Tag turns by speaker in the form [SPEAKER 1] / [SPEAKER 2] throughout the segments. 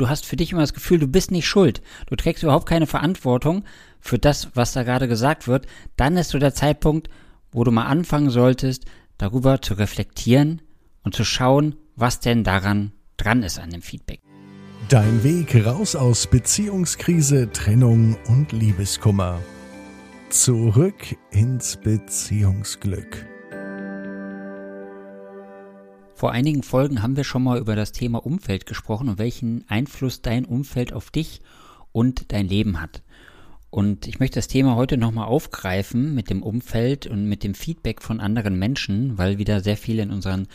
[SPEAKER 1] du hast für dich immer das Gefühl, du bist nicht schuld, du trägst überhaupt keine Verantwortung für das, was da gerade gesagt wird, dann ist so der Zeitpunkt, wo du mal anfangen solltest, darüber zu reflektieren und zu schauen, was denn daran dran ist an dem Feedback.
[SPEAKER 2] Dein Weg raus aus Beziehungskrise, Trennung und Liebeskummer. Zurück ins Beziehungsglück.
[SPEAKER 1] Vor einigen Folgen haben wir schon mal über das Thema Umfeld gesprochen und welchen Einfluss dein Umfeld auf dich und dein Leben hat. Und ich möchte das Thema heute nochmal aufgreifen mit dem Umfeld und mit dem Feedback von anderen Menschen, weil wieder sehr viel in unseren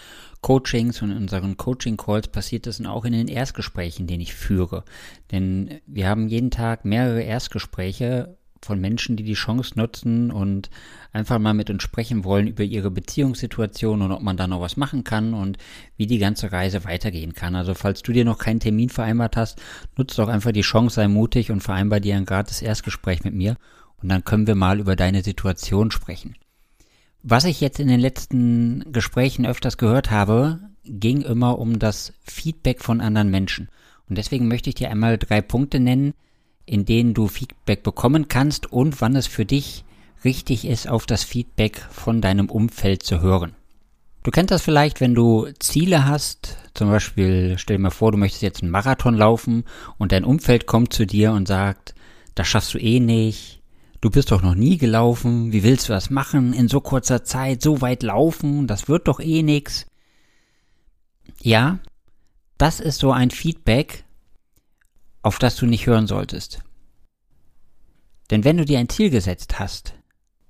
[SPEAKER 1] Coachings und in unseren Coaching-Calls passiert ist und auch in den Erstgesprächen, den ich führe. Denn wir haben jeden Tag mehrere Erstgespräche von Menschen, die die Chance nutzen und einfach mal mit uns sprechen wollen über ihre Beziehungssituation und ob man da noch was machen kann und wie die ganze Reise weitergehen kann. Also falls du dir noch keinen Termin vereinbart hast, nutzt doch einfach die Chance, sei mutig und vereinbar dir ein gratis Erstgespräch mit mir und dann können wir mal über deine Situation sprechen. Was ich jetzt in den letzten Gesprächen öfters gehört habe, ging immer um das Feedback von anderen Menschen. Und deswegen möchte ich dir einmal drei Punkte nennen, in denen du Feedback bekommen kannst und wann es für dich richtig ist, auf das Feedback von deinem Umfeld zu hören. Du kennst das vielleicht, wenn du Ziele hast, zum Beispiel stell dir mal vor, du möchtest jetzt einen Marathon laufen und dein Umfeld kommt zu dir und sagt, das schaffst du eh nicht, du bist doch noch nie gelaufen, wie willst du das machen, in so kurzer Zeit so weit laufen, das wird doch eh nix. Ja, das ist so ein Feedback, auf das du nicht hören solltest. Denn wenn du dir ein Ziel gesetzt hast,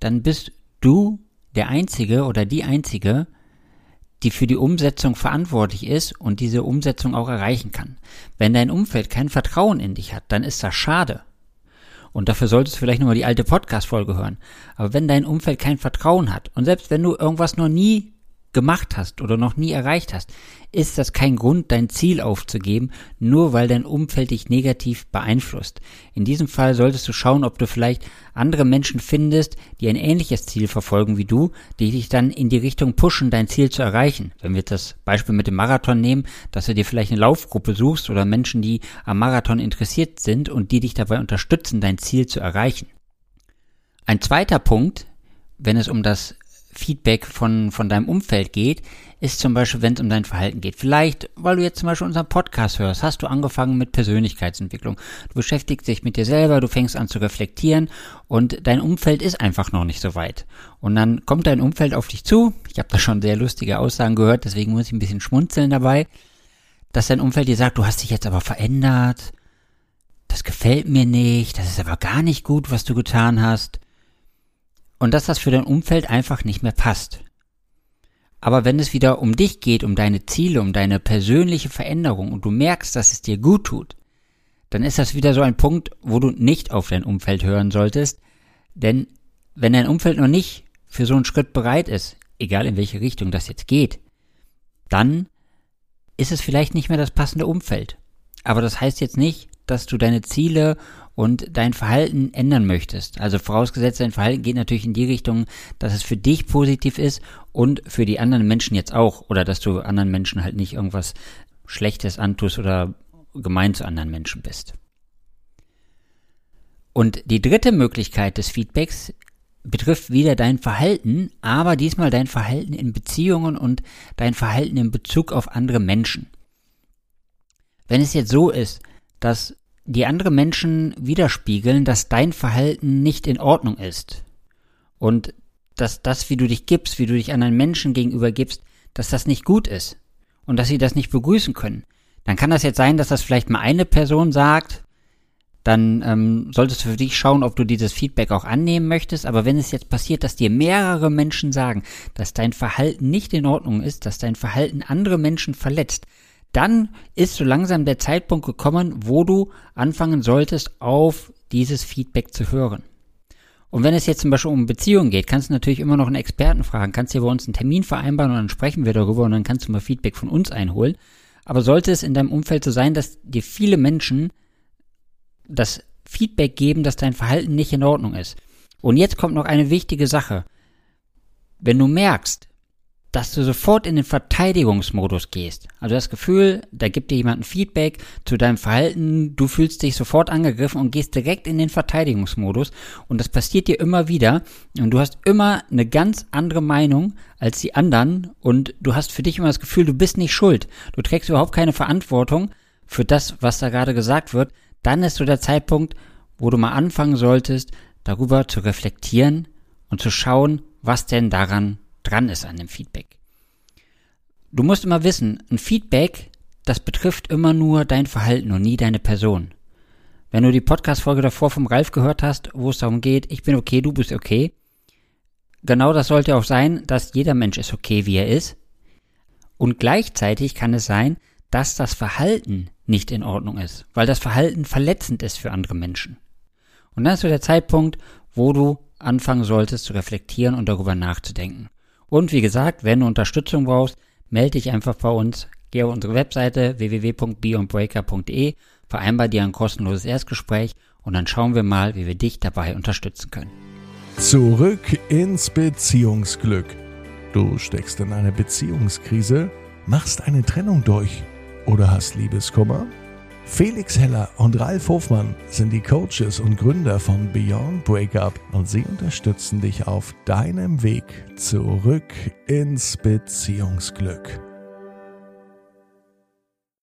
[SPEAKER 1] dann bist du der Einzige oder die Einzige, die für die Umsetzung verantwortlich ist und diese Umsetzung auch erreichen kann. Wenn dein Umfeld kein Vertrauen in dich hat, dann ist das schade. Und dafür solltest du vielleicht nochmal die alte Podcast-Folge hören. Aber wenn dein Umfeld kein Vertrauen hat und selbst wenn du irgendwas noch nie gemacht hast oder noch nie erreicht hast, ist das kein Grund, dein Ziel aufzugeben, nur weil dein Umfeld dich negativ beeinflusst. In diesem Fall solltest du schauen, ob du vielleicht andere Menschen findest, die ein ähnliches Ziel verfolgen wie du, die dich dann in die Richtung pushen, dein Ziel zu erreichen. Wenn wir jetzt das Beispiel mit dem Marathon nehmen, dass du dir vielleicht eine Laufgruppe suchst oder Menschen, die am Marathon interessiert sind und die dich dabei unterstützen, dein Ziel zu erreichen. Ein zweiter Punkt, wenn es um das Feedback von, von deinem Umfeld geht, ist zum Beispiel, wenn es um dein Verhalten geht. Vielleicht, weil du jetzt zum Beispiel unseren Podcast hörst, hast du angefangen mit Persönlichkeitsentwicklung. Du beschäftigst dich mit dir selber, du fängst an zu reflektieren und dein Umfeld ist einfach noch nicht so weit. Und dann kommt dein Umfeld auf dich zu. Ich habe da schon sehr lustige Aussagen gehört, deswegen muss ich ein bisschen schmunzeln dabei, dass dein Umfeld dir sagt, du hast dich jetzt aber verändert. Das gefällt mir nicht, das ist aber gar nicht gut, was du getan hast und dass das für dein Umfeld einfach nicht mehr passt. Aber wenn es wieder um dich geht, um deine Ziele, um deine persönliche Veränderung und du merkst, dass es dir gut tut, dann ist das wieder so ein Punkt, wo du nicht auf dein Umfeld hören solltest, denn wenn dein Umfeld noch nicht für so einen Schritt bereit ist, egal in welche Richtung das jetzt geht, dann ist es vielleicht nicht mehr das passende Umfeld. Aber das heißt jetzt nicht, dass du deine Ziele und dein Verhalten ändern möchtest. Also vorausgesetzt, dein Verhalten geht natürlich in die Richtung, dass es für dich positiv ist und für die anderen Menschen jetzt auch. Oder dass du anderen Menschen halt nicht irgendwas Schlechtes antust oder gemein zu anderen Menschen bist. Und die dritte Möglichkeit des Feedbacks betrifft wieder dein Verhalten, aber diesmal dein Verhalten in Beziehungen und dein Verhalten in Bezug auf andere Menschen. Wenn es jetzt so ist, dass die andere Menschen widerspiegeln, dass dein Verhalten nicht in Ordnung ist. Und dass das, wie du dich gibst, wie du dich anderen Menschen gegenüber gibst, dass das nicht gut ist. Und dass sie das nicht begrüßen können. Dann kann das jetzt sein, dass das vielleicht mal eine Person sagt, dann ähm, solltest du für dich schauen, ob du dieses Feedback auch annehmen möchtest. Aber wenn es jetzt passiert, dass dir mehrere Menschen sagen, dass dein Verhalten nicht in Ordnung ist, dass dein Verhalten andere Menschen verletzt, dann ist so langsam der Zeitpunkt gekommen, wo du anfangen solltest, auf dieses Feedback zu hören. Und wenn es jetzt zum Beispiel um Beziehungen geht, kannst du natürlich immer noch einen Experten fragen, kannst dir bei uns einen Termin vereinbaren und dann sprechen wir darüber und dann kannst du mal Feedback von uns einholen. Aber sollte es in deinem Umfeld so sein, dass dir viele Menschen das Feedback geben, dass dein Verhalten nicht in Ordnung ist. Und jetzt kommt noch eine wichtige Sache. Wenn du merkst, dass du sofort in den Verteidigungsmodus gehst. Also das Gefühl, da gibt dir jemand ein Feedback zu deinem Verhalten, du fühlst dich sofort angegriffen und gehst direkt in den Verteidigungsmodus und das passiert dir immer wieder und du hast immer eine ganz andere Meinung als die anderen und du hast für dich immer das Gefühl, du bist nicht schuld. Du trägst überhaupt keine Verantwortung für das, was da gerade gesagt wird. Dann ist so der Zeitpunkt, wo du mal anfangen solltest, darüber zu reflektieren und zu schauen, was denn daran dran ist an dem Feedback. Du musst immer wissen, ein Feedback, das betrifft immer nur dein Verhalten und nie deine Person. Wenn du die Podcast-Folge davor vom Ralf gehört hast, wo es darum geht, ich bin okay, du bist okay, genau das sollte auch sein, dass jeder Mensch ist okay, wie er ist. Und gleichzeitig kann es sein, dass das Verhalten nicht in Ordnung ist, weil das Verhalten verletzend ist für andere Menschen. Und dann ist so der Zeitpunkt, wo du anfangen solltest zu reflektieren und darüber nachzudenken. Und wie gesagt, wenn du Unterstützung brauchst, melde dich einfach bei uns. Geh auf unsere Webseite www.beyondbreaker.de, vereinbar dir ein kostenloses Erstgespräch und dann schauen wir mal, wie wir dich dabei unterstützen können.
[SPEAKER 2] Zurück ins Beziehungsglück. Du steckst in einer Beziehungskrise, machst eine Trennung durch oder hast Liebeskummer? Felix Heller und Ralf Hofmann sind die Coaches und Gründer von Beyond Breakup und sie unterstützen dich auf deinem Weg zurück ins Beziehungsglück.